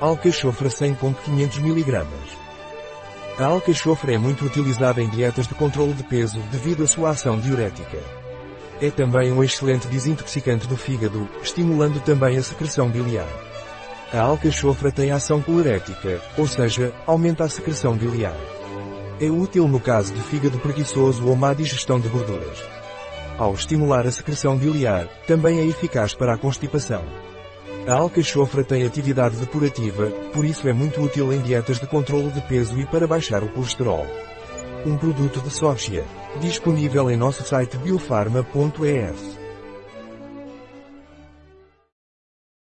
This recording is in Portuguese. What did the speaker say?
Alcachofra 100.500 mg. A alcachofra é muito utilizada em dietas de controle de peso devido à sua ação diurética. É também um excelente desintoxicante do fígado, estimulando também a secreção biliar. A alcachofra tem ação colerética, ou seja, aumenta a secreção biliar. É útil no caso de fígado preguiçoso ou má digestão de gorduras. Ao estimular a secreção biliar, também é eficaz para a constipação. A alcachofra tem atividade depurativa, por isso é muito útil em dietas de controle de peso e para baixar o colesterol. Um produto de Socia. Disponível em nosso site biofarma.es.